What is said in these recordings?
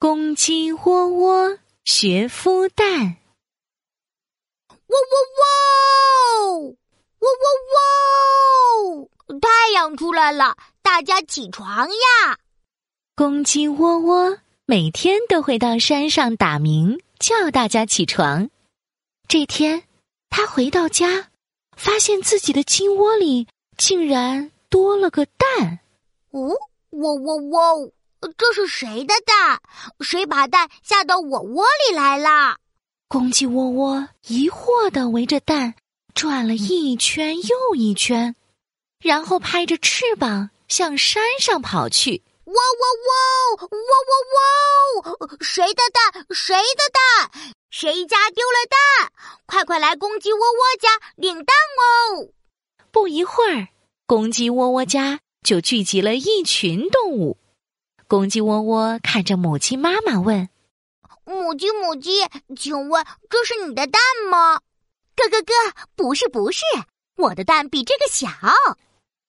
公鸡窝窝学孵蛋，喔喔喔，喔喔喔！太阳出来了，大家起床呀！公鸡窝窝每天都会到山上打鸣，叫大家起床。这天，他回到家，发现自己的鸡窝里竟然多了个蛋。哦，喔喔喔！这是谁的蛋？谁把蛋下到我窝里来了？公鸡窝窝疑惑的围着蛋转了一圈又一圈，然后拍着翅膀向山上跑去。喔喔喔！喔喔喔！谁的蛋？谁的蛋？谁家丢了蛋？快快来公鸡窝窝家领蛋哦！不一会儿，公鸡窝窝家就聚集了一群动物。公鸡窝窝看着母鸡妈妈问：“母鸡母鸡，请问这是你的蛋吗？”“咯咯咯，不是不是，我的蛋比这个小。”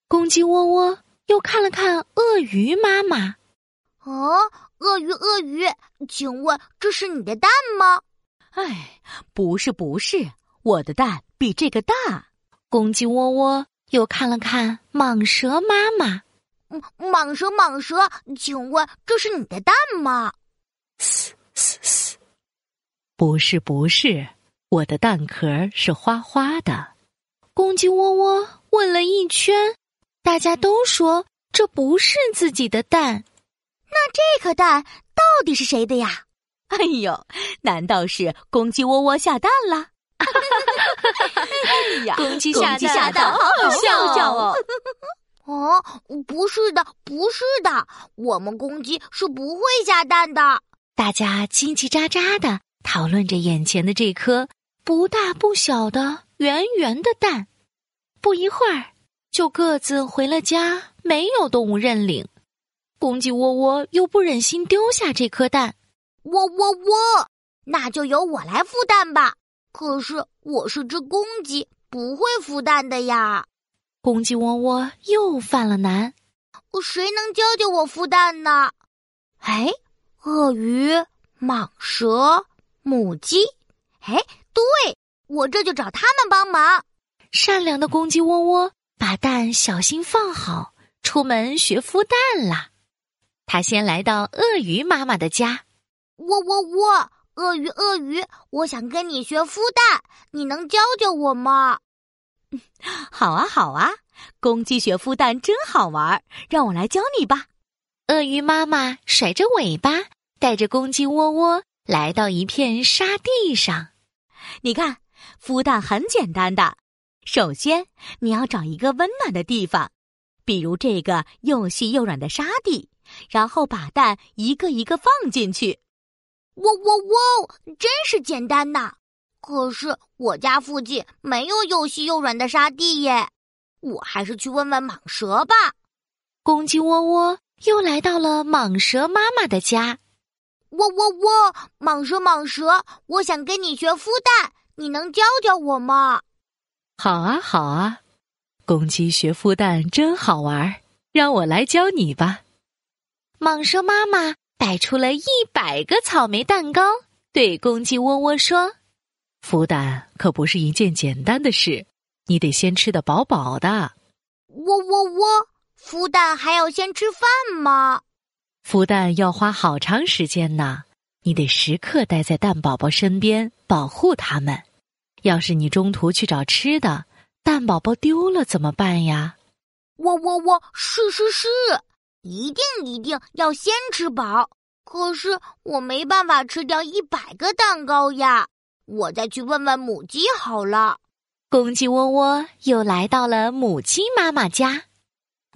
公鸡窝窝又看了看鳄鱼妈妈：“哦，鳄鱼鳄鱼，请问这是你的蛋吗？”“哎，不是不是，我的蛋比这个大。”公鸡窝窝又看了看蟒蛇妈妈。蟒蛇，蟒蛇，请问这是你的蛋吗？嘶嘶嘶，不是，不是，我的蛋壳是花花的。公鸡窝窝问了一圈，大家都说这不是自己的蛋。那这颗蛋到底是谁的呀？哎呦，难道是公鸡窝窝下蛋了？哎呀，公鸡下蛋，好好笑哦！哦，不是的，不是的，我们公鸡是不会下蛋的。大家叽叽喳喳的讨论着眼前的这颗不大不小的圆圆的蛋，不一会儿就各自回了家，没有动物认领。公鸡窝窝又不忍心丢下这颗蛋，喔喔喔，那就由我来孵蛋吧。可是我是只公鸡，不会孵蛋的呀。公鸡窝窝又犯了难，谁能教教我孵蛋呢？哎，鳄鱼、蟒蛇、母鸡，哎，对，我这就找他们帮忙。善良的公鸡窝窝把蛋小心放好，出门学孵蛋啦。他先来到鳄鱼妈妈的家，喔喔喔，鳄鱼鳄鱼，我想跟你学孵蛋，你能教教我吗？好啊，好啊！公鸡学孵蛋真好玩，让我来教你吧。鳄鱼妈妈甩着尾巴，带着公鸡窝窝来到一片沙地上。你看，孵蛋很简单的。首先，你要找一个温暖的地方，比如这个又细又软的沙地，然后把蛋一个一个放进去。喔喔喔，真是简单呐！可是我家附近没有又细又软的沙地耶，我还是去问问蟒蛇吧。公鸡窝窝又来到了蟒蛇妈妈的家。喔喔喔，蟒蛇蟒蛇，我想跟你学孵蛋，你能教教我吗？好啊好啊，公鸡学孵蛋真好玩，让我来教你吧。蟒蛇妈妈摆出了一百个草莓蛋糕，对公鸡窝窝说。孵蛋可不是一件简单的事，你得先吃得饱饱的。喔喔喔！孵蛋还要先吃饭吗？孵蛋要花好长时间呢，你得时刻待在蛋宝宝身边，保护它们。要是你中途去找吃的，蛋宝宝丢了怎么办呀？喔喔喔！是是是，一定一定要先吃饱。可是我没办法吃掉一百个蛋糕呀。我再去问问母鸡好了。公鸡窝窝又来到了母鸡妈妈家，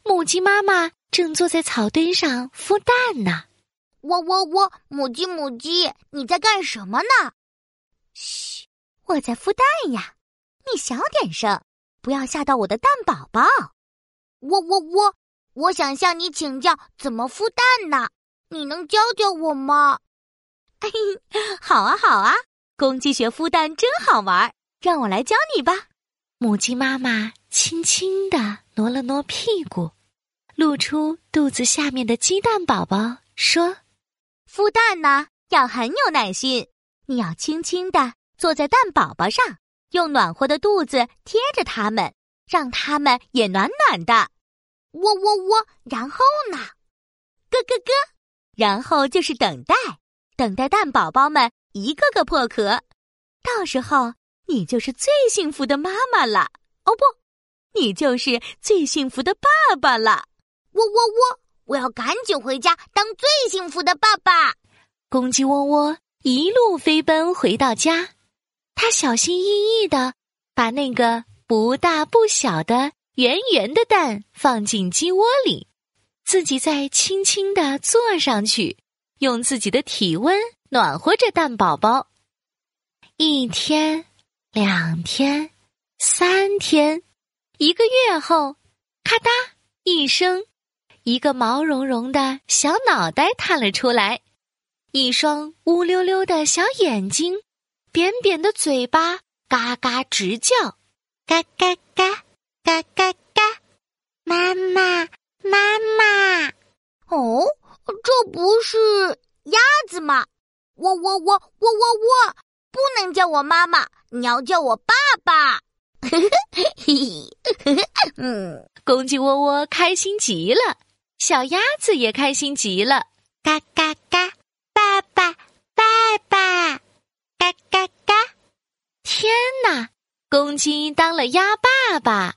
母鸡妈妈正坐在草堆上孵蛋呢。喔喔喔，母鸡母鸡，你在干什么呢？嘘，我在孵蛋呀。你小点声，不要吓到我的蛋宝宝。喔喔喔，我想向你请教怎么孵蛋呢？你能教教我吗？嘿，好啊，好啊。公鸡学孵蛋真好玩，让我来教你吧。母鸡妈妈轻轻地挪了挪屁股，露出肚子下面的鸡蛋宝宝，说：“孵蛋呢，要很有耐心。你要轻轻地坐在蛋宝宝上，用暖和的肚子贴着它们，让它们也暖暖的。喔喔喔，然后呢？咯咯咯，然后就是等待，等待蛋宝宝们一个个破壳。到时候你就是最幸福的妈妈了。哦不，你就是最幸福的爸爸了。喔喔喔，我要赶紧回家当最幸福的爸爸。公鸡喔喔。一路飞奔回到家，它小心翼翼的把那个不大不小的圆圆的蛋放进鸡窝里，自己再轻轻的坐上去，用自己的体温暖和着蛋宝宝。一天，两天，三天，一个月后，咔嗒一声，一个毛茸茸的小脑袋探了出来。一双乌溜溜的小眼睛，扁扁的嘴巴，嘎嘎直叫，嘎嘎嘎，嘎嘎嘎，妈妈妈妈，哦，这不是鸭子吗？喔喔喔喔喔喔，不能叫我妈妈，你要叫我爸爸。嘿嘿嘿嘿，嗯，公鸡窝窝开心极了，小鸭子也开心极了，嘎嘎嘎。爸爸，爸爸，嘎嘎嘎！天哪，公鸡当了鸭爸爸。